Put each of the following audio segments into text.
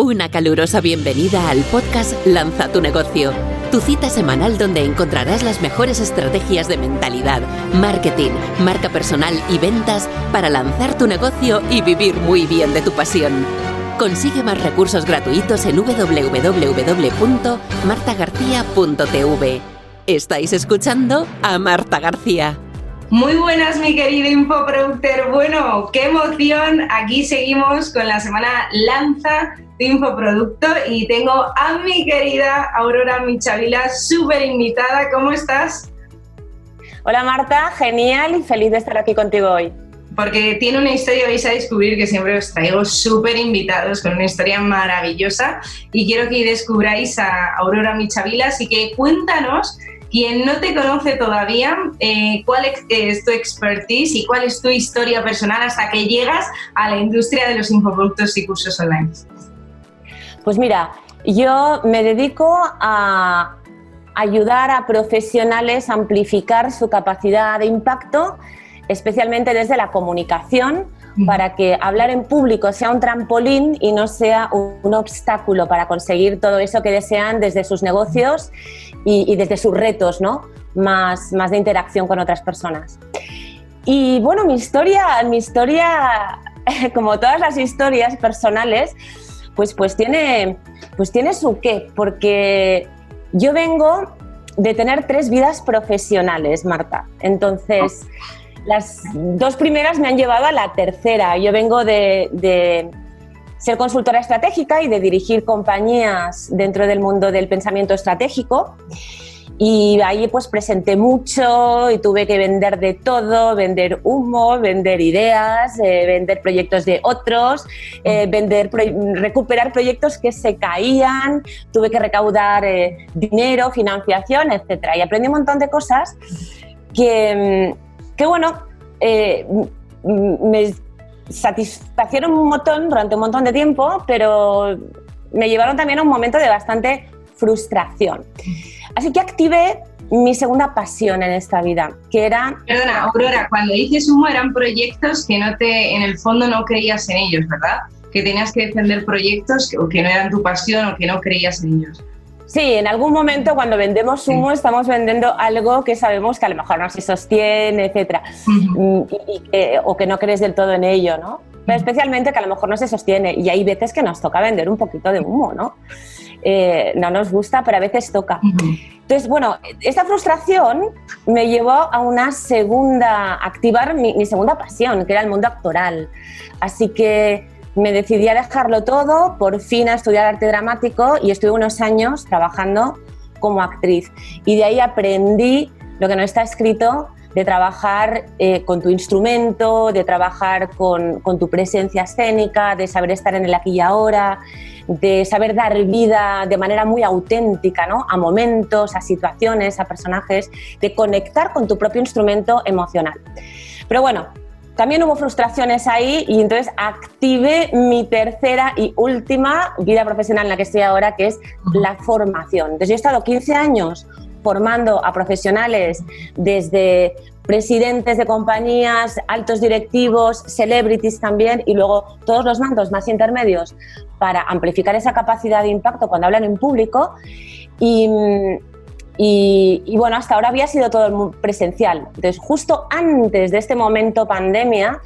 Una calurosa bienvenida al podcast Lanza tu negocio, tu cita semanal donde encontrarás las mejores estrategias de mentalidad, marketing, marca personal y ventas para lanzar tu negocio y vivir muy bien de tu pasión. Consigue más recursos gratuitos en www.martagarcía.tv. Estáis escuchando a Marta García. Muy buenas, mi querido infoproductor. Bueno, qué emoción. Aquí seguimos con la semana Lanza tu infoproducto y tengo a mi querida Aurora Michavila, súper invitada. ¿Cómo estás? Hola Marta, genial y feliz de estar aquí contigo hoy. Porque tiene una historia, vais a descubrir que siempre os traigo súper invitados con una historia maravillosa y quiero que descubráis a Aurora Michavila, así que cuéntanos quien no te conoce todavía, eh, ¿cuál es tu expertise y cuál es tu historia personal hasta que llegas a la industria de los infoproductos y cursos online? Pues mira, yo me dedico a ayudar a profesionales a amplificar su capacidad de impacto, especialmente desde la comunicación, para que hablar en público sea un trampolín y no sea un, obstáculo para conseguir todo eso que desean desde sus negocios y, desde sus retos, ¿no? Más, más de interacción con otras personas. Y bueno, mi historia, mi historia, como todas las historias personales, pues, pues, tiene, pues tiene su qué, porque yo vengo de tener tres vidas profesionales, Marta. Entonces, las dos primeras me han llevado a la tercera. Yo vengo de, ser consultora estratégica y de dirigir compañías dentro del mundo del pensamiento estratégico. Y ahí pues presenté mucho y tuve que vender de todo, vender humo, vender ideas, eh, vender proyectos de otros, eh, vender recuperar proyectos que se caían, tuve que recaudar eh, dinero, financiación, etc. Y aprendí un montón de cosas que mm, que bueno, eh, me satisfacieron un montón durante un montón de tiempo, pero me llevaron también a un momento de bastante frustración. Así que activé mi segunda pasión en esta vida, que era... Perdona, Aurora, cuando dices humo eran proyectos que no te, en el fondo no creías en ellos, ¿verdad? Que tenías que defender proyectos que, que no eran tu pasión o que no creías en ellos. Sí, en algún momento cuando vendemos humo estamos vendiendo algo que sabemos que a lo mejor no se sostiene, etcétera, o que no crees del todo en ello, ¿no? Pero especialmente que a lo mejor no se sostiene y hay veces que nos toca vender un poquito de humo, ¿no? Eh, no nos gusta, pero a veces toca. Entonces, bueno, esta frustración me llevó a una segunda, activar mi, mi segunda pasión, que era el mundo actoral. Así que me decidí a dejarlo todo, por fin a estudiar arte dramático y estuve unos años trabajando como actriz. Y de ahí aprendí lo que no está escrito de trabajar eh, con tu instrumento, de trabajar con, tu presencia escénica, de saber estar en el aquí y ahora, de saber dar vida de manera muy auténtica ¿no? a momentos, a situaciones, a personajes, de conectar con tu propio instrumento emocional. Pero bueno, también hubo frustraciones ahí y entonces activé mi tercera y última vida profesional en la que estoy ahora, que es la formación. Entonces yo he estado 15 años formando a profesionales desde presidentes de compañías, altos directivos, celebrities también y luego todos los mandos más intermedios para amplificar esa capacidad de impacto cuando hablan en público. Y, y, bueno, hasta ahora había sido todo presencial. Entonces, justo antes de este momento pandemia,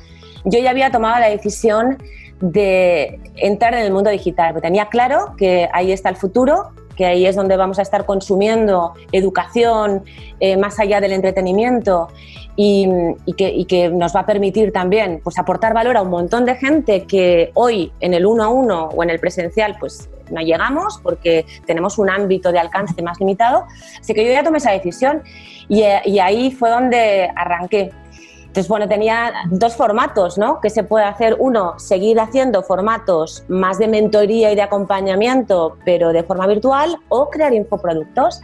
yo ya había tomado la decisión de entrar en el mundo digital, porque tenía claro que ahí está el futuro, que ahí es donde vamos a estar consumiendo educación eh, más allá del entretenimiento y, que, nos va a permitir también pues, aportar valor a un montón de gente que hoy en el uno a uno o en el presencial pues no llegamos porque tenemos un ámbito de alcance más limitado. Así que yo ya tomé esa decisión y, y ahí fue donde arranqué. Entonces, bueno, tenía dos formatos, ¿no? Que se puede hacer. Uno, seguir haciendo formatos más de mentoría y de acompañamiento, pero de forma virtual, o crear infoproductos.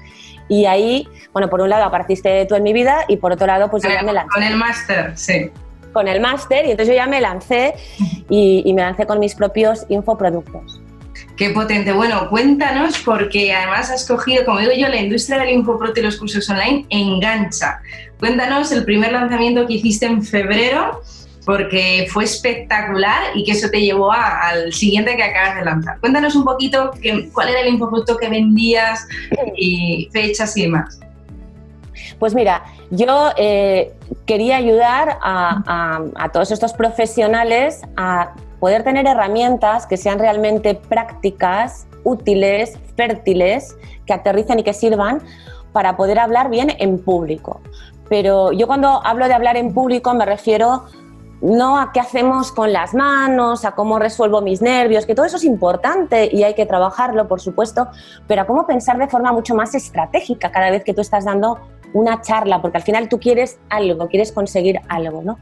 Y ahí, bueno, por un lado apareciste tú en mi vida y por otro lado, pues yo ya me lancé. Con el máster, sí. Con el máster, y entonces yo ya me lancé y, y me lancé con mis propios infoproductos. Qué potente. Bueno, cuéntanos, porque además has cogido, como digo yo, la industria del infoprote y los cursos online engancha. Cuéntanos el primer lanzamiento que hiciste en febrero porque fue espectacular y que eso te llevó al siguiente que acabas de lanzar. Cuéntanos un poquito cuál era el infoproducto que vendías y fechas y demás. Pues mira, yo eh, quería ayudar a, todos estos profesionales a poder tener herramientas que sean realmente prácticas, útiles, fértiles, que aterricen y que sirvan para poder hablar bien en público. Pero yo cuando hablo de hablar en público me refiero no a qué hacemos con las manos, a cómo resuelvo mis nervios, que todo eso es importante y hay que trabajarlo, por supuesto, pero a cómo pensar de forma mucho más estratégica cada vez que tú estás dando una charla, porque al final tú quieres algo, quieres conseguir algo, ¿no?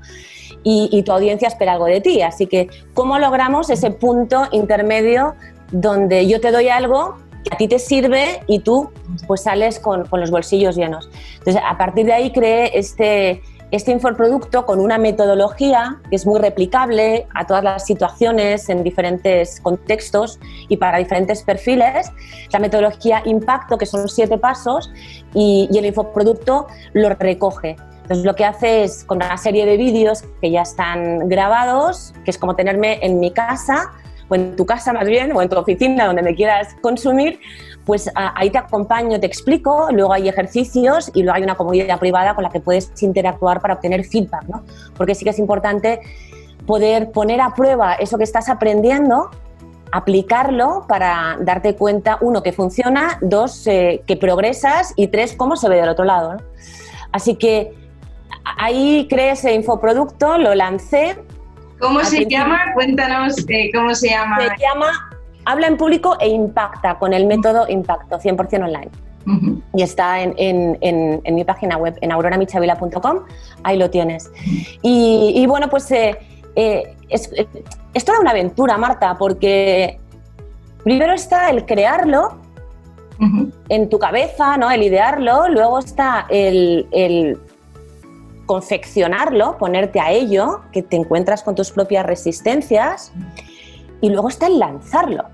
Y, tu audiencia espera algo de ti. Así que, ¿cómo logramos ese punto intermedio donde yo te doy algo que a ti te sirve y tú pues sales con, con los bolsillos llenos? Entonces, a partir de ahí creé este este infoproducto con una metodología que es muy replicable a todas las situaciones en diferentes contextos y para diferentes perfiles. La metodología Impacto, que son siete pasos, y, el infoproducto lo recoge. Entonces lo que hace es con una serie de vídeos que ya están grabados, que es como tenerme en mi casa o en tu casa más bien, o en tu oficina, donde me quieras consumir, pues ahí te acompaño, te explico, luego hay ejercicios y luego hay una comunidad privada con la que puedes interactuar para obtener feedback, ¿no? Porque sí que es importante poder poner a prueba eso que estás aprendiendo, aplicarlo para darte cuenta, uno, que funciona, dos, eh, que progresas y tres, cómo se ve del otro lado. Así que ahí creé ese infoproducto, lo lancé. ¿Cómo se llama? Cuéntanos eh, cómo se llama. Se llama habla en público e impacta con el método Impacto, 100% online. Y está en, mi página web, en auroramichavila.com, ahí lo tienes. Y, bueno, pues eh, eh, es, toda una aventura, Marta, porque primero está el crearlo en tu cabeza, ¿no? el idearlo, luego está el, el confeccionarlo, ponerte a ello, que te encuentras con tus propias resistencias, y luego está el lanzarlo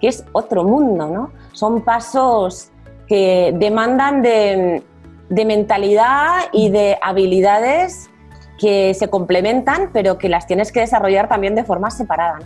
que es otro mundo, ¿no? Son pasos que demandan de, mentalidad y de habilidades que se complementan, pero que las tienes que desarrollar también de forma separada.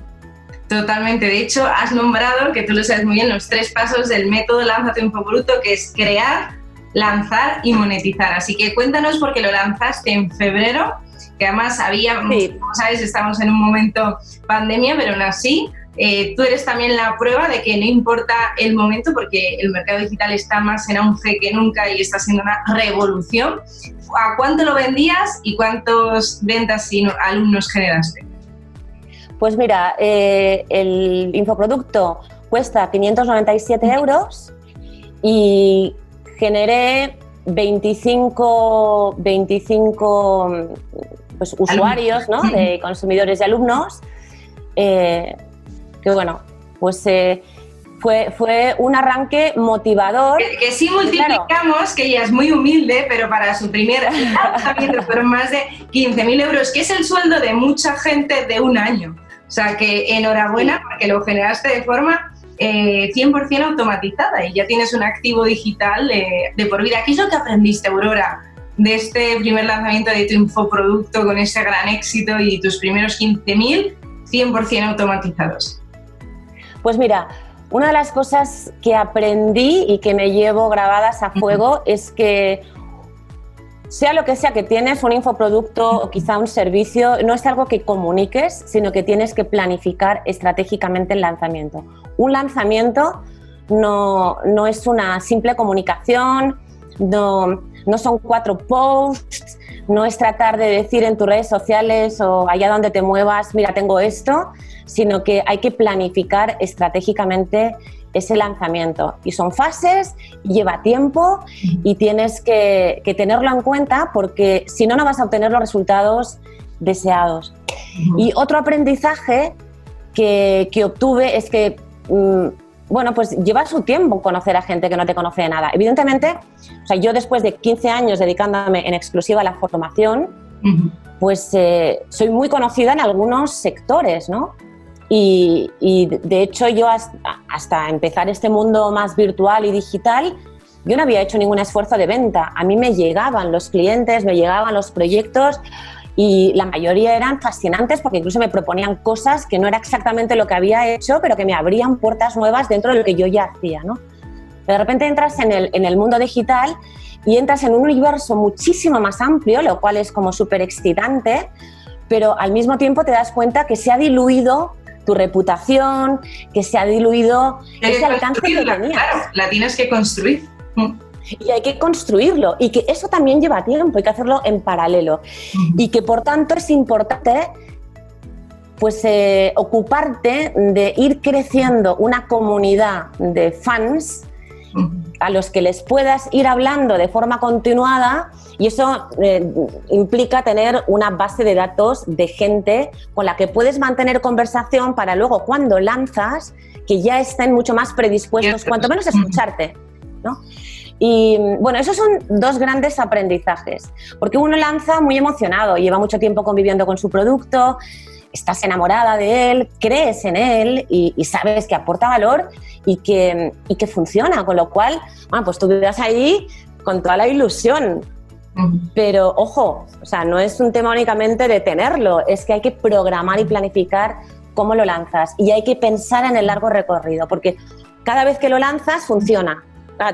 Totalmente. De hecho, has nombrado, que tú lo sabes muy bien, los tres pasos del método Lanza tu Infobruto, que es crear, lanzar y monetizar. Así que cuéntanos porque lo lanzaste en febrero, que además había, como sabes, estamos en un momento pandemia, pero aún así eh, tú eres también la prueba de que no importa el momento porque el mercado digital está más en auge que nunca y está siendo una revolución. ¿A cuánto lo vendías y cuántos ventas y alumnos generaste? Pues mira, eh, el infoproducto cuesta 597 euros y generé 25, 25 pues, usuarios, ¿no? de consumidores y alumnos. Eh, que bueno, pues eh, fue, fue un arranque motivador. Que, sí multiplicamos, que ella es muy humilde, pero para su primer lanzamiento fueron más de 15.000 euros, que es el sueldo de mucha gente de un año. O sea que enhorabuena porque lo generaste de forma 100% eh, automatizada y ya tienes un activo digital de por vida. ¿Qué es lo que aprendiste, Aurora, de este primer lanzamiento de tu infoproducto con ese gran éxito y tus primeros 15.000 100% automatizados? Pues mira, una de las cosas que aprendí y que me llevo grabadas a fuego es que sea lo que sea que tienes, un infoproducto o quizá un servicio, no es algo que comuniques, sino que tienes que planificar estratégicamente el lanzamiento. Un lanzamiento no, no es una simple comunicación, no, no son cuatro posts, no es tratar de decir en tus redes sociales o allá donde te muevas, mira, tengo esto, sino que hay que planificar estratégicamente ese lanzamiento. Y son fases, lleva tiempo y tienes que, tenerlo en cuenta porque si no, no vas a obtener los resultados deseados. Y otro aprendizaje que, obtuve es que, mm, bueno, pues lleva su tiempo conocer a gente que no te conoce de nada. Evidentemente, o sea, yo después de 15 años dedicándome en exclusiva a la formación, pues eh, soy muy conocida en algunos sectores, ¿no? Y, de hecho yo hasta, empezar este mundo más virtual y digital, yo no había hecho ningún esfuerzo de venta. A mí me llegaban los clientes, me llegaban los proyectos y la mayoría eran fascinantes porque incluso me proponían cosas que no era exactamente lo que había hecho, pero que me abrían puertas nuevas dentro de lo que yo ya hacía, ¿no? De repente entras en el, en el mundo digital y entras en un universo muchísimo más amplio, lo cual es como súper excitante, pero al mismo tiempo te das cuenta que se ha diluido tu reputación, que se ha diluido ese alcance que tenías. Claro, la tienes que construir. Y hay que construirlo y que eso también lleva tiempo, hay que hacerlo en paralelo. Y que por tanto es importante pues eh, ocuparte de ir creciendo una comunidad de fans a los que les puedas ir hablando de forma continuada y eso eh, implica tener una base de datos de gente con la que puedes mantener conversación para luego cuando lanzas que ya estén mucho más predispuestos, cuanto menos escucharte. ¿no? Y bueno, esos son dos grandes aprendizajes, porque uno lanza muy emocionado, lleva mucho tiempo conviviendo con su producto, estás enamorada de él, crees en él y, sabes que aporta valor y que, y que funciona, con lo cual, bueno, pues tú vives ahí con toda la ilusión. Pero ojo, o sea, no es un tema únicamente de tenerlo, es que hay que programar y planificar cómo lo lanzas y hay que pensar en el largo recorrido, porque cada vez que lo lanzas funciona,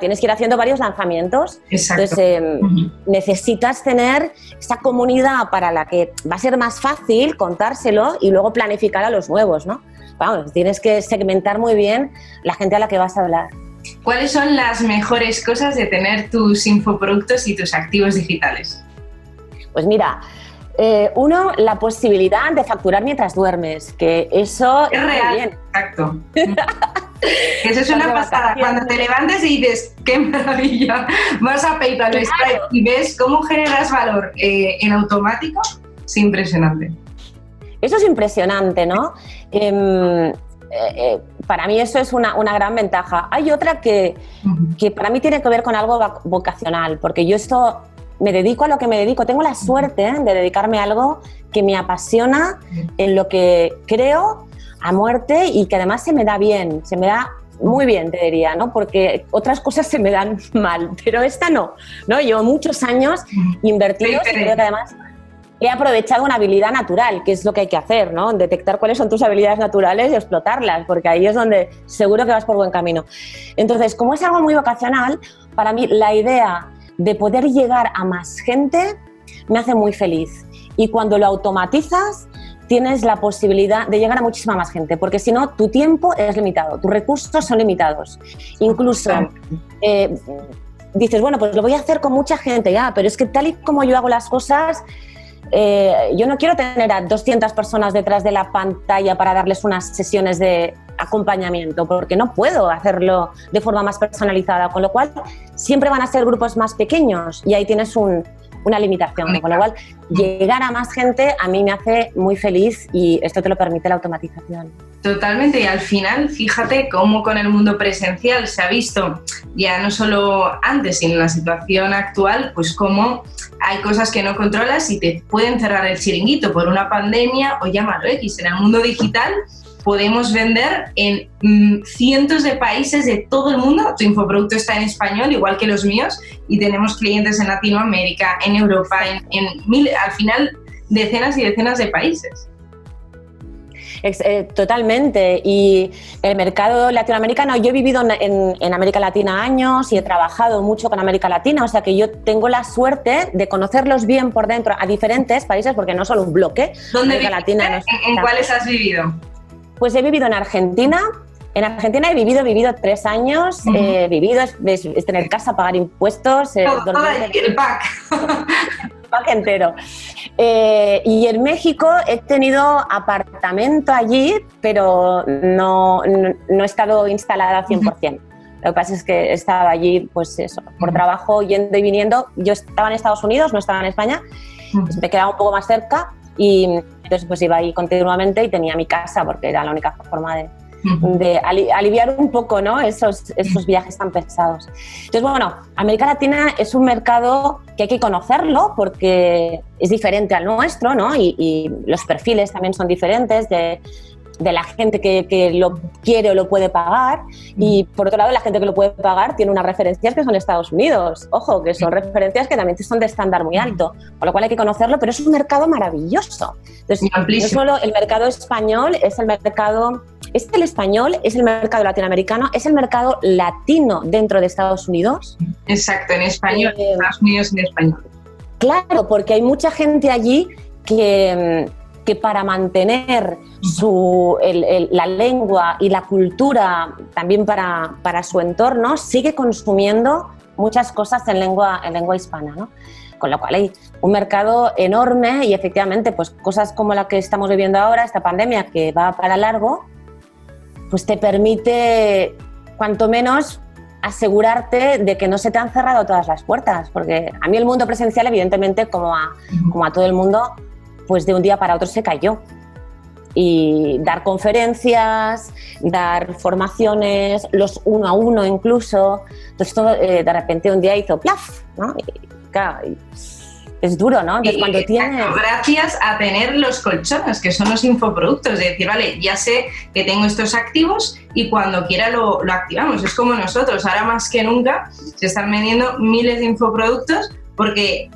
tienes que ir haciendo varios lanzamientos. Entonces, em, necesitas tener esa comunidad para la que va a ser más fácil contárselo y luego planificar a los nuevos, ¿no? Vamos, tienes que segmentar muy bien la gente a la que vas a hablar. ¿Cuáles son las mejores cosas de tener tus infoproductos y tus activos digitales? Pues mira, eh, uno, la posibilidad de facturar mientras duermes, que eso es real. Bien. Exacto. Eso es una pasada. Cuando te levantes y dices, qué maravilla, vas a PayPal y ves cómo generas valor eh, en automático, es impresionante. Eso es impresionante, ¿no? Em, eh, eh, para mí eso es una, gran ventaja. Hay otra que, que, para mí tiene que ver con algo vocacional, porque yo esto me dedico a lo que me dedico. Tengo la suerte de dedicarme a algo que me apasiona, en lo que creo a muerte y que además se me da bien, se me da muy bien, te diría, ¿no? Porque otras cosas se me dan mal, pero esta no, ¿no? Llevo muchos años invertidos y creo que además he aprovechado una habilidad natural, que es lo que hay que hacer, ¿no? Detectar cuáles son tus habilidades naturales y explotarlas, porque ahí es donde seguro que vas por buen camino. Entonces, como es algo muy vocacional, para mí la idea de poder llegar a más gente me hace muy feliz. Y cuando lo automatizas, tienes la posibilidad de llegar a muchísima más gente, porque si no, tu tiempo es limitado, tus recursos son limitados. Incluso eh, dices, bueno, pues lo voy a hacer con mucha gente, ya, pero es que tal y como yo hago las cosas, eh, yo no quiero tener a 200 personas detrás de la pantalla para darles unas sesiones de acompañamiento, porque no puedo hacerlo de forma más personalizada, con lo cual siempre van a ser grupos más pequeños y ahí tienes un, una limitación. Con lo cual, llegar a más gente a mí me hace muy feliz y esto te lo permite la automatización. Totalmente, y al final, fíjate cómo con el mundo presencial se ha visto, ya no solo antes, sino en la situación actual, pues cómo hay cosas que no controlas y te pueden cerrar el chiringuito por una pandemia o llámalo X. En el mundo digital podemos vender en mm, cientos de países de todo el mundo. Tu infoproducto está en español, igual que los míos, y tenemos clientes en Latinoamérica, en Europa, en, mil, al final decenas y decenas de países. Eh, totalmente. Y el mercado latinoamericano, yo he vivido en, en, América Latina años y he trabajado mucho con América Latina, o sea que yo tengo la suerte de conocerlos bien por dentro a diferentes países, porque no solo un bloque. ¿Dónde América Latina ¿En cuáles has vivido? Pues he vivido en Argentina. En Argentina he vivido, vivido tres años. He vivido, es, tener casa, pagar impuestos. Eh, el pack. el pack entero. Eh, y en México he tenido apartamento allí, pero no, no, he estado instalada al 100%. Lo que pasa es que estaba allí, pues eso, por trabajo, yendo y viniendo. Yo estaba en Estados Unidos, no estaba en España. Pues me quedaba un poco más cerca y entonces pues iba ahí continuamente y tenía mi casa porque era la única forma de, de aliviar un poco ¿no? esos, esos viajes tan pesados. Entonces, bueno, América Latina es un mercado que hay que conocerlo porque es diferente al nuestro ¿no? y, y los perfiles también son diferentes de, de la gente que, lo quiere o lo puede pagar y por otro lado la gente que lo puede pagar tiene unas referencias que son Estados Unidos, ojo, que son referencias que también son de estándar muy alto, con lo cual hay que conocerlo, pero es un mercado maravilloso. Entonces, no solo el mercado español, es el mercado, es el español, es el mercado latinoamericano, es el mercado latino dentro de Estados Unidos. Exacto, en español, eh, Estados Unidos en español. Claro, porque hay mucha gente allí que que para mantener su, la lengua y la cultura también para, para, su entorno sigue consumiendo muchas cosas en lengua, en lengua hispana. ¿no? Con lo cual hay un mercado enorme y efectivamente pues cosas como la que estamos viviendo ahora, esta pandemia que va para largo, pues te permite cuanto menos asegurarte de que no se te han cerrado todas las puertas, porque a mí el mundo presencial evidentemente como a, como a todo el mundo pues de un día para otro se cayó. Y dar conferencias, dar formaciones, los uno a uno incluso. Entonces todo eh, de repente un día hizo plaf, ¿no? es duro, ¿no? Entonces, cuando tiene... Gracias a tener los colchones, que son los infoproductos, de decir, vale, ya sé que tengo estos activos y cuando quiera lo, lo, activamos. Es como nosotros, ahora más que nunca se están vendiendo miles de infoproductos porque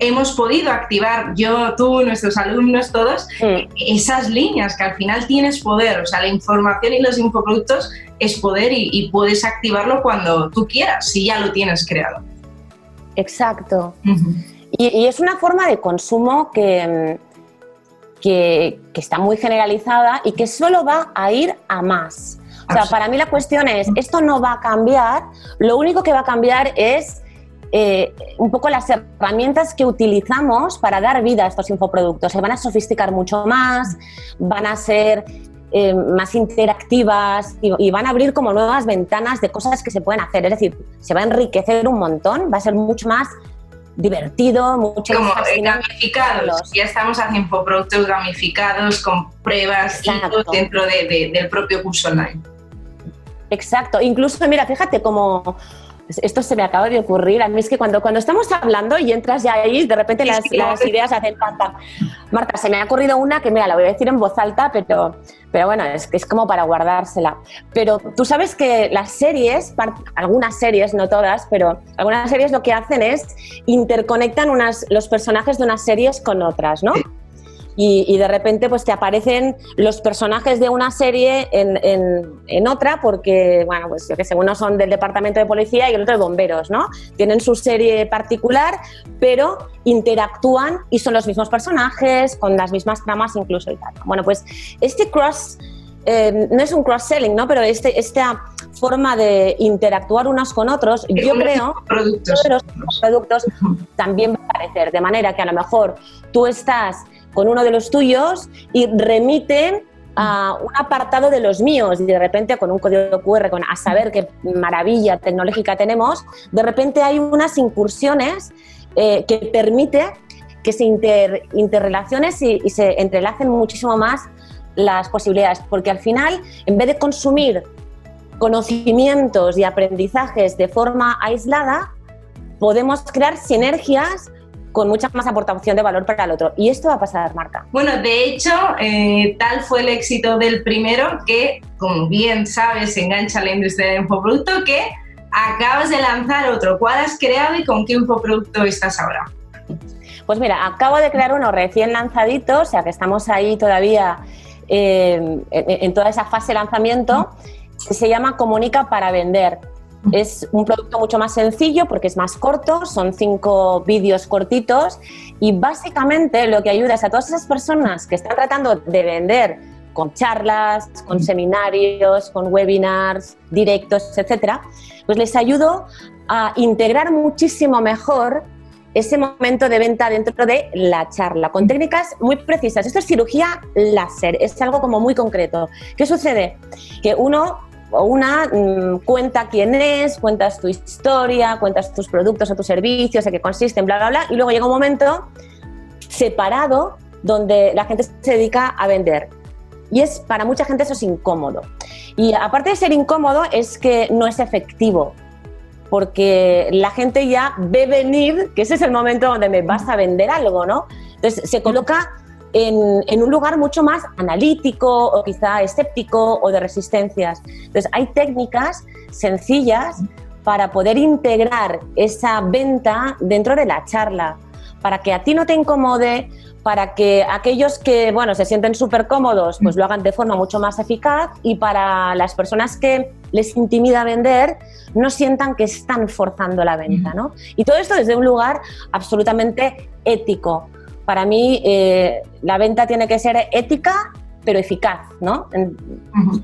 hemos podido activar, yo, tú, nuestros alumnos, todos, esas líneas que al final tienes poder. O sea, la información y los infoproductos es poder y, puedes activarlo cuando tú quieras, si ya lo tienes creado. Exacto. y, es una forma de consumo que, que, que, está muy generalizada y que solo va a ir a más. O sea, para mí la cuestión es, esto no va a cambiar, lo único que va a cambiar es eh, un poco las herramientas que utilizamos para dar vida a estos infoproductos. Se van a sofisticar mucho más, van a ser eh, más interactivas y, van a abrir como nuevas ventanas de cosas que se pueden hacer. Es decir, se va a enriquecer un montón, va a ser mucho más divertido, mucho como más gamificados. Ya estamos haciendo infoproductos gamificados con pruebas dentro del propio curso online. Exacto. Incluso, mira, fíjate como esto se me acaba de ocurrir. A mí es que cuando, cuando estamos hablando y entras ya ahí, de repente las, las ideas hacen tanta. Marta, se me ha ocurrido una que, mira, la voy a decir en voz alta, pero, pero bueno, es, es como para guardársela. Pero tú sabes que las series, algunas series, no todas, pero algunas series lo que hacen es interconectan unas, los personajes de unas series con otras, ¿no? Y, de repente pues te aparecen los personajes de una serie en, en, otra porque, bueno, pues yo que sé, unos son del departamento de policía y el otro de bomberos, ¿no? Tienen su serie particular, pero interactúan y son los mismos personajes, con las mismas tramas incluso y tal. Bueno, pues este cross... Eh, no es un cross-selling, ¿no? Pero este, esta forma de interactuar unos con otros, yo creo productos. que los productos también va a aparecer. De manera que a lo mejor tú estás con uno de los tuyos y remite a un apartado de los míos. Y de repente con un código QR, con, a saber qué maravilla tecnológica tenemos, de repente hay unas incursiones eh, que permite que se inter, interrelaciones y, y se entrelacen muchísimo más las posibilidades, porque al final, en vez de consumir conocimientos y aprendizajes de forma aislada, podemos crear sinergias con mucha más aportación de valor para el otro. Y esto va a pasar, Marca. Bueno, de hecho, eh, tal fue el éxito del primero que, como bien sabes, engancha la industria del infoproducto, que acabas de lanzar otro. ¿Cuál has creado y con qué infoproducto estás ahora? Pues mira, acabo de crear uno recién lanzadito, o sea que estamos ahí todavía eh, en, toda esa fase de lanzamiento, se llama Comunica para Vender. Es un producto mucho más sencillo porque es más corto, son cinco vídeos cortitos y básicamente lo que ayuda es a todas esas personas que están tratando de vender con charlas, con seminarios, con webinars, directos, etcétera, pues les ayudo a integrar muchísimo mejor ese momento de venta dentro de la charla, con técnicas muy precisas. Esto es cirugía láser, es algo como muy concreto. ¿Qué sucede? Que uno una mm, cuenta quién es, cuentas tu historia, cuentas tus productos o tus servicios, en qué consisten, bla, bla, bla, y luego llega un momento separado donde la gente se dedica a vender. Y es para mucha gente eso es incómodo. Y aparte de ser incómodo es que no es efectivo, porque la gente ya ve venir que ese es el momento donde me vas a vender algo, ¿no? Entonces se coloca en, un lugar mucho más analítico o quizá escéptico o de resistencias. Entonces, hay técnicas sencillas para poder integrar esa venta dentro de la charla, para que a ti no te incomode, para que aquellos que bueno, se sienten súper cómodos pues lo hagan de forma mucho más eficaz y para las personas que les intimida vender no sientan que están forzando la venta. ¿no? Y todo esto desde un lugar absolutamente ético para mí eh, la venta tiene que ser ética pero eficaz, ¿no?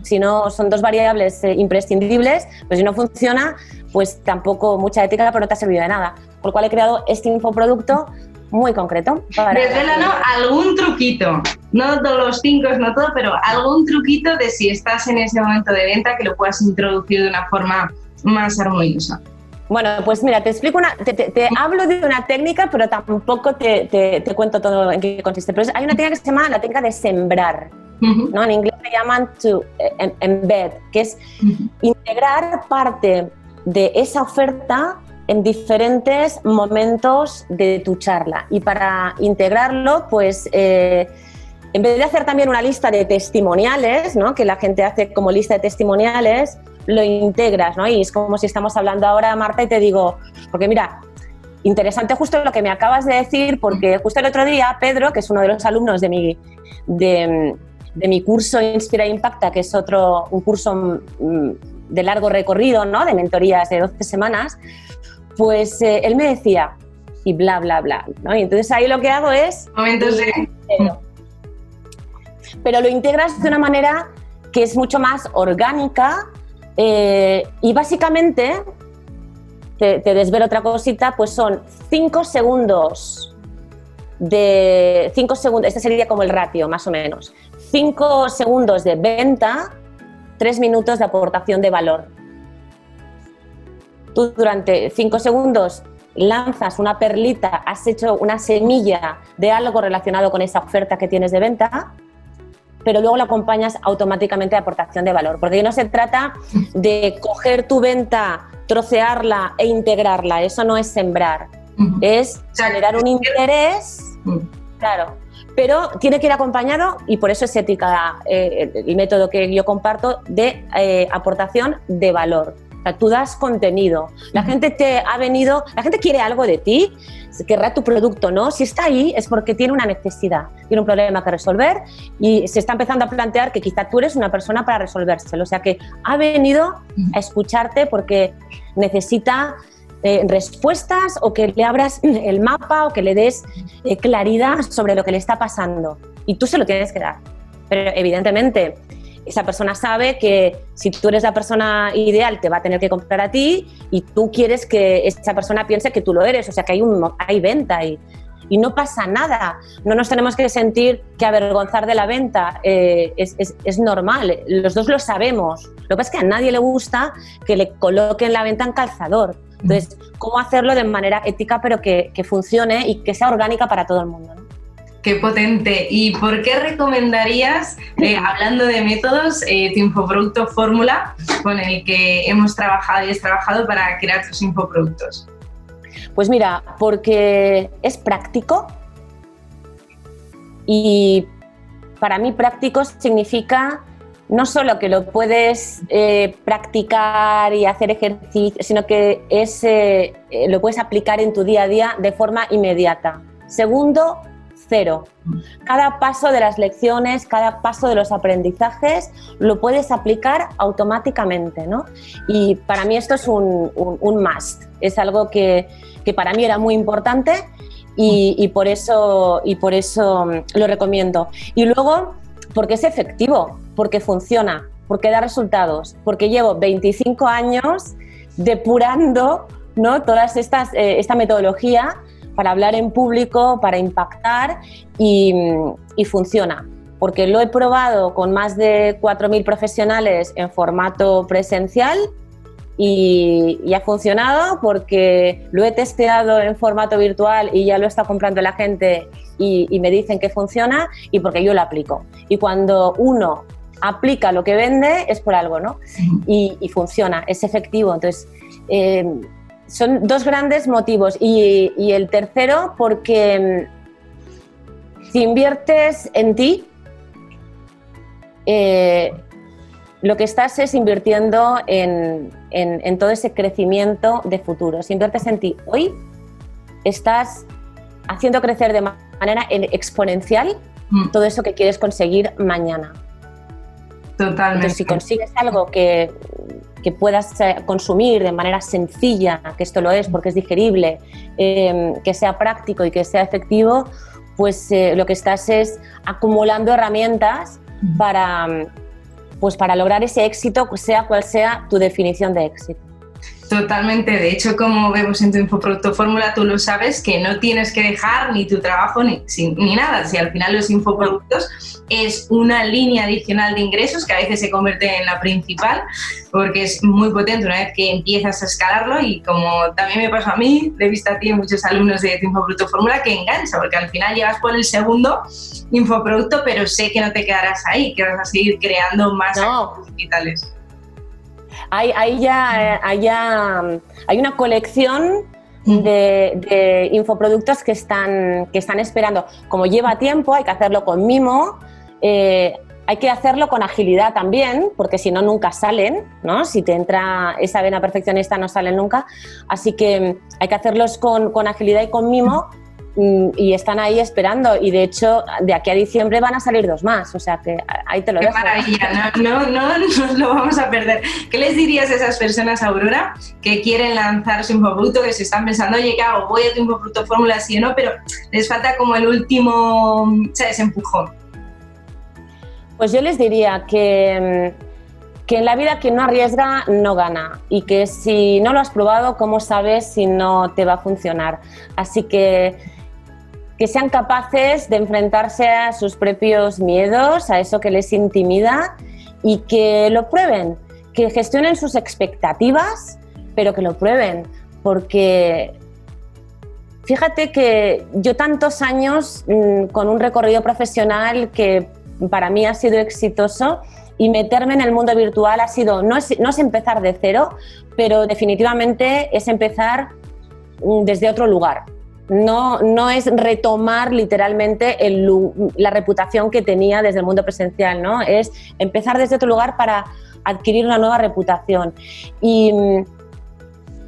Si no, son dos variables eh, imprescindibles, pues si no funciona, pues tampoco mucha ética, pero no te ha servido de nada. Por lo cual he creado este infoproducto muy concreto. Para... ¿no? Algún truquito, no todos los cinco, no todo, pero algún truquito de si estás en ese momento de venta que lo puedas introducir de una forma más armoniosa. Bueno, pues mira, te explico una, te, hablo de una técnica, pero tampoco te, cuento todo en qué consiste. Pero hay una técnica que se llama la técnica de sembrar. ¿no? En inglés se llaman to eh, em, embed, que es integrar parte de esa oferta en diferentes momentos de tu charla. Y para integrarlo, pues eh, en vez de hacer también una lista de testimoniales, ¿no? que la gente hace como lista de testimoniales, lo integras, ¿no? Y es como si estamos hablando ahora, Marta, y te digo, porque mira, interesante justo lo que me acabas de decir, porque justo el otro día Pedro, que es uno de los alumnos de mi, de, mi curso Inspira e Impacta, que es otro, un curso mm, de largo recorrido, ¿no? De mentorías de 12 semanas, pues eh, él me decía, y bla, bla, bla, ¿no? Y entonces ahí lo que hago es... Momentos de... Pero lo integras de una manera que es mucho más orgánica, eh, y básicamente, te, desvelo otra cosita, pues son 5 segundos de 5 segundos, este sería como el ratio más o menos, 5 segundos de venta, 3 minutos de aportación de valor. Tú durante 5 segundos lanzas una perlita, has hecho una semilla de algo relacionado con esa oferta que tienes de venta pero luego lo acompañas automáticamente de aportación de valor. Porque no se trata de coger tu venta, trocearla e integrarla. Eso no es sembrar. Es generar un interés, claro, pero tiene que ir acompañado, y por eso es ética eh, el método que yo comparto, de eh, aportación de valor tú das contenido. La gente te ha venido, la gente quiere algo de ti, querrá tu producto, ¿no? Si está ahí es porque tiene una necesidad, tiene un problema que resolver y se está empezando a plantear que quizá tú eres una persona para resolvérselo. O sea que ha venido a escucharte porque necesita eh, respuestas o que le abras el mapa o que le des eh, claridad sobre lo que le está pasando. Y tú se lo tienes que dar. Pero evidentemente esa persona sabe que si tú eres la persona ideal te va a tener que comprar a ti y tú quieres que esa persona piense que tú lo eres, o sea que hay, un, hay venta y, y no pasa nada, no nos tenemos que sentir que avergonzar de la venta eh, es, es, normal, los dos lo sabemos, lo que pasa es que a nadie le gusta que le coloquen la venta en calzador, entonces, ¿cómo hacerlo de manera ética pero que, funcione y que sea orgánica para todo el mundo? Qué potente. ¿Y por qué recomendarías, eh, hablando de métodos, eh, tu infoproducto fórmula con el que hemos trabajado y has trabajado para crear tus infoproductos? Pues mira, porque es práctico y para mí práctico significa no solo que lo puedes eh, practicar y hacer ejercicio, sino que es, lo puedes aplicar en tu día a día de forma inmediata. Segundo, cero. Cada paso de las lecciones, cada paso de los aprendizajes lo puedes aplicar automáticamente, ¿no? Y para mí esto es un, un, must, es algo que, que, para mí era muy importante y, por eso, y por eso mm, lo recomiendo. Y luego, porque es efectivo, porque funciona, porque da resultados, porque llevo 25 años depurando ¿no? estas, eh, esta metodología para hablar en público, para impactar y, funciona. Porque lo he probado con más de 4.000 profesionales en formato presencial y, ha funcionado porque lo he testeado en formato virtual y ya lo está comprando la gente y, me dicen que funciona y porque yo lo aplico. Y cuando uno aplica lo que vende es por algo, ¿no? Y, funciona, es efectivo. Entonces, eh, son dos grandes motivos. Y, el tercero, porque mm, si inviertes en ti, eh, lo que estás es invirtiendo en, todo ese crecimiento de futuro. Si inviertes en ti hoy, estás haciendo crecer de manera exponencial mm. todo eso que quieres conseguir mañana. Totalmente. si consigues algo que, puedas eh, consumir de manera sencilla, que esto lo es porque es digerible, em, que sea práctico y que sea efectivo, pues eh, lo que estás es acumulando herramientas para, pues para lograr ese éxito, sea cual sea tu definición de éxito. Totalmente, de hecho, como vemos en tu infoproducto fórmula, tú lo sabes que no tienes que dejar ni tu trabajo ni, ni nada. Si al final los infoproductos es una línea adicional de ingresos que a veces se convierte en la principal, porque es muy potente una vez que empiezas a escalarlo y como también me pasó a mí, he visto a ti muchos alumnos de tu infoproducto fórmula que engancha, porque al final llegas por el segundo infoproducto, pero sé que no te quedarás ahí, que vas a seguir creando más no. digitales. Hay, ya, hay, hay una colección de, infoproductos que están, que están esperando. Como lleva tiempo, hay que hacerlo con mimo. Eh, hay que hacerlo con agilidad también, porque si no, nunca salen, ¿no? Si te entra esa vena perfeccionista, no salen nunca. Así que hay que hacerlos con, con agilidad y con mimo, y están ahí esperando y de hecho de aquí a diciembre van a salir dos más, o sea que ahí te lo Qué maravilla, no, no, no nos lo vamos a perder. ¿Qué les dirías a esas personas, Aurora, que quieren lanzar su infoproducto, que se están pensando, oye, ¿qué hago? Voy a tu infoproducto fórmula sí o no, pero les falta como el último, ¿sabes? Empujón. Pues yo les diría que mm, que en la vida quien no arriesga no gana y que si no lo has probado, ¿cómo sabes si no te va a funcionar? Así que que sean capaces de enfrentarse a sus propios miedos, a eso que les intimida y que lo prueben, que gestionen sus expectativas, pero que lo prueben, porque fíjate que yo tantos años mm, con un recorrido profesional que para mí ha sido exitoso y meterme en el mundo virtual ha sido, no es, no es empezar de cero, pero definitivamente es empezar mm, desde otro lugar, no, no es retomar literalmente la reputación que tenía desde el mundo presencial, ¿no? Es empezar desde otro lugar para adquirir una nueva reputación. Y mm,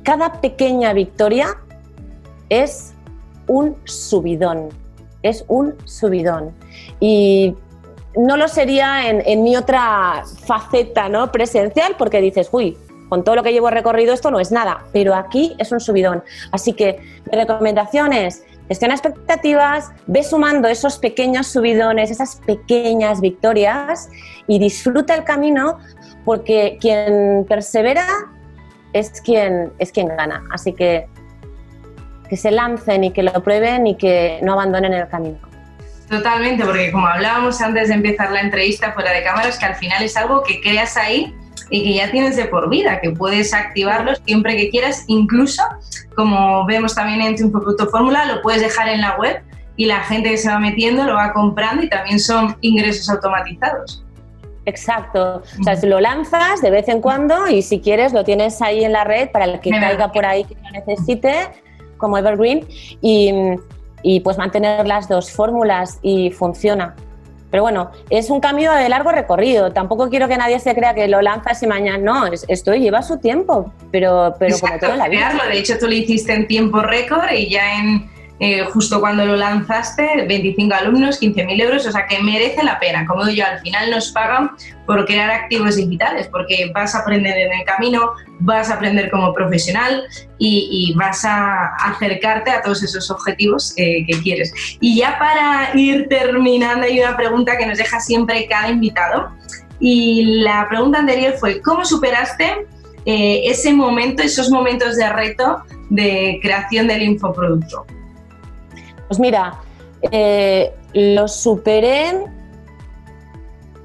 cada pequeña victoria es un subidón, es un subidón. Y no lo sería en, en mi otra faceta ¿no? presencial porque dices, uy, con todo lo que llevo recorrido esto no es nada, pero aquí es un subidón. Así que mi recomendación es, expectativas, ve sumando esos pequeños subidones, esas pequeñas victorias y disfruta el camino porque quien persevera es quien, es quien gana. Así que que se lancen y que lo prueben y que no abandonen el camino. Totalmente, porque como hablábamos antes de empezar la entrevista fuera de cámaras, que al final es algo que creas ahí y que ya tienes de por vida, que puedes activarlos siempre que quieras, incluso como vemos también en tu Infoproducto Fórmula, lo puedes dejar en la web y la gente que se va metiendo lo va comprando y también son ingresos automatizados. Exacto. O sea, lo lanzas de vez en cuando y si quieres lo tienes ahí en la red para el que caiga por ahí que lo necesite, como Evergreen, y, y pues mantener las dos fórmulas y funciona. Pero bueno, es un cambio de largo recorrido. Tampoco quiero que nadie se crea que lo lanzas y mañana. No, esto lleva su tiempo, pero, pero como todo la vida. De hecho, tú lo hiciste en tiempo récord y ya en eh, justo cuando lo lanzaste, 25 alumnos, 15.000 euros, o sea que merece la pena. Como digo yo, al final nos pagan por crear activos digitales, porque vas a aprender en el camino, vas a aprender como profesional y, vas a acercarte a todos esos objetivos que quieres. Y ya para ir terminando, hay una pregunta que nos deja siempre cada invitado. Y la pregunta anterior fue, ¿cómo superaste eh, ese momento, esos momentos de reto de creación del infoproducto? Pues mira, eh, lo superé,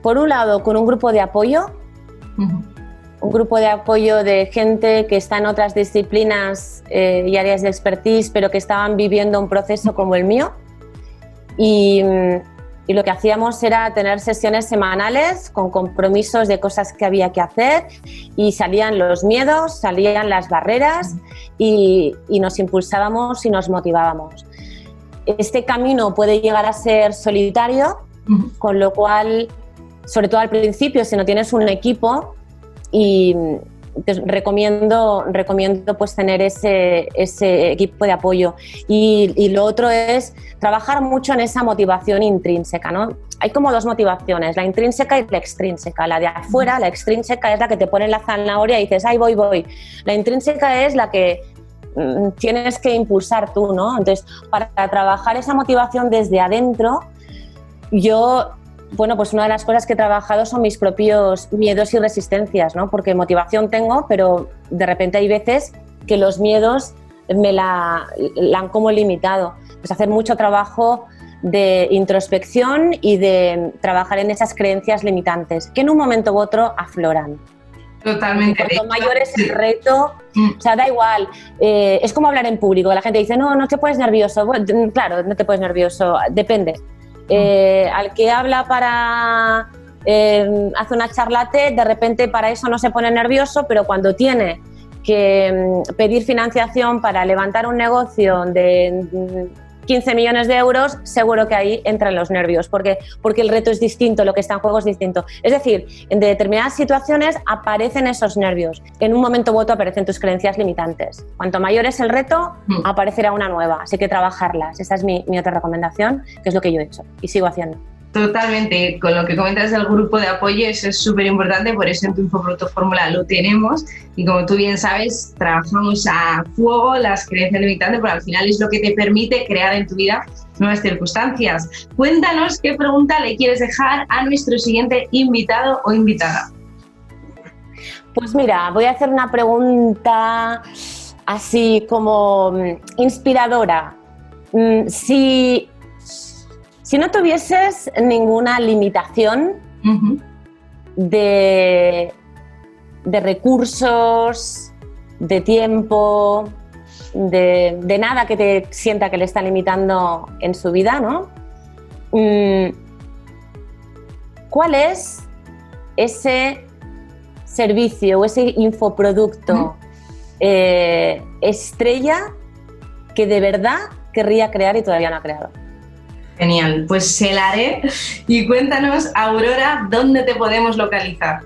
por un lado, con un grupo de apoyo, un grupo de apoyo de gente que está en otras disciplinas eh, y áreas de expertise, pero que estaban viviendo un proceso como el mío. Y, y, lo que hacíamos era tener sesiones semanales con compromisos de cosas que había que hacer y salían los miedos, salían las barreras y, y nos impulsábamos y nos motivábamos. Este camino puede llegar a ser solitario, con lo cual, sobre todo al principio, si no tienes un equipo, y te recomiendo, recomiendo pues tener ese, ese equipo de apoyo. Y, y, lo otro es trabajar mucho en esa motivación intrínseca, ¿no? Hay como dos motivaciones, la intrínseca y la extrínseca. La de afuera, la extrínseca es la que te pone la zanahoria y dices, ay, voy, voy. La intrínseca es la que tienes que impulsar tú, ¿no? Entonces, para trabajar esa motivación desde adentro, yo bueno, pues una de las cosas que he trabajado son mis propios miedos y resistencias, ¿no? Porque motivación tengo, pero de repente hay veces que los miedos me la, han como limitado. Pues hacer mucho trabajo de introspección y de trabajar en esas creencias limitantes que en un momento u otro afloran. Totalmente. Cuanto mayor es el reto, mm. o sea, da igual. Eh, es como hablar en público. La gente dice, no, no te puedes nervioso. claro, no te puedes nervioso. Depende. Eh, al que habla para eh, hace una charlate, de repente para eso no se pone nervioso, pero cuando tiene que mm, pedir financiación para levantar un negocio de 15 millones de euros, seguro que ahí entran los nervios, porque, porque el reto es distinto, lo que está en juego es distinto. Es decir, en determinadas situaciones aparecen esos nervios. En un momento u otro aparecen tus creencias limitantes. Cuanto mayor es el reto, mm. aparecerá una nueva. Así que trabajarlas. Esa es mi, mi otra recomendación, que es lo que yo he hecho y sigo haciendo. Totalmente, con lo que comentas del grupo de apoyo, eso es súper importante, por eso en tu Infoproducto Fórmula lo tenemos y como tú bien sabes, trabajamos a fuego las creencias limitantes, porque al final es lo que te permite crear en tu vida nuevas circunstancias. Cuéntanos qué pregunta le quieres dejar a nuestro siguiente invitado o invitada. Pues mira, voy a hacer una pregunta así como mm, inspiradora. Mm, si si no tuvieses ninguna limitación de, recursos, de tiempo, de, nada que te sienta que le está limitando en su vida, ¿no? Mm, ¿Cuál es ese servicio o ese infoproducto eh, estrella que de verdad querría crear y todavía no ha creado? Genial, pues se la haré. Y cuéntanos, Aurora, ¿dónde te podemos localizar?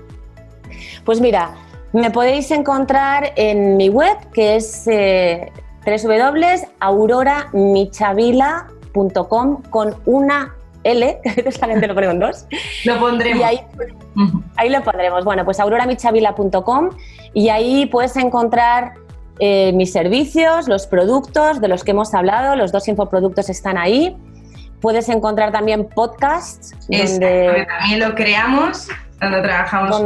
Pues mira, me podéis encontrar en mi web, que es eh, www.auroramichavila.com con una L, que lo pone con dos. lo pondremos. Y ahí, ahí, lo pondremos. Bueno, pues auroramichavila.com y ahí puedes encontrar eh, mis servicios, los productos de los que hemos hablado, los dos infoproductos están ahí. Puedes encontrar también podcasts. donde, también lo creamos cuando trabajamos.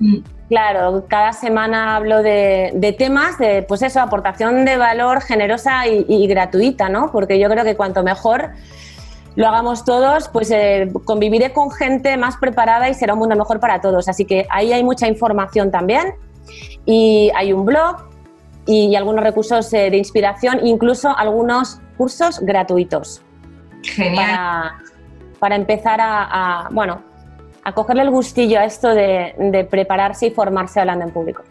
Mm. claro, cada semana hablo de, temas de, pues eso, aportación de valor generosa y, gratuita, ¿no? Porque yo creo que cuanto mejor lo hagamos todos, pues eh, conviviré con gente más preparada y será un mundo mejor para todos. Así que ahí hay mucha información también y hay un blog y, algunos recursos eh, de inspiración, incluso algunos cursos gratuitos. Genial. Para, empezar a, bueno, a cogerle el gustillo a esto de, prepararse y formarse hablando en público.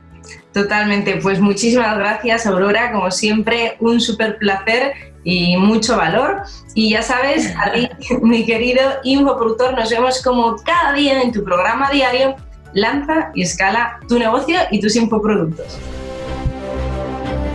Totalmente, pues muchísimas gracias Aurora, como siempre, un súper placer y mucho valor. Y ya sabes, a ti, mi querido infoproductor, nos vemos como cada día en tu programa diario, lanza y escala tu negocio y tus infoproductos.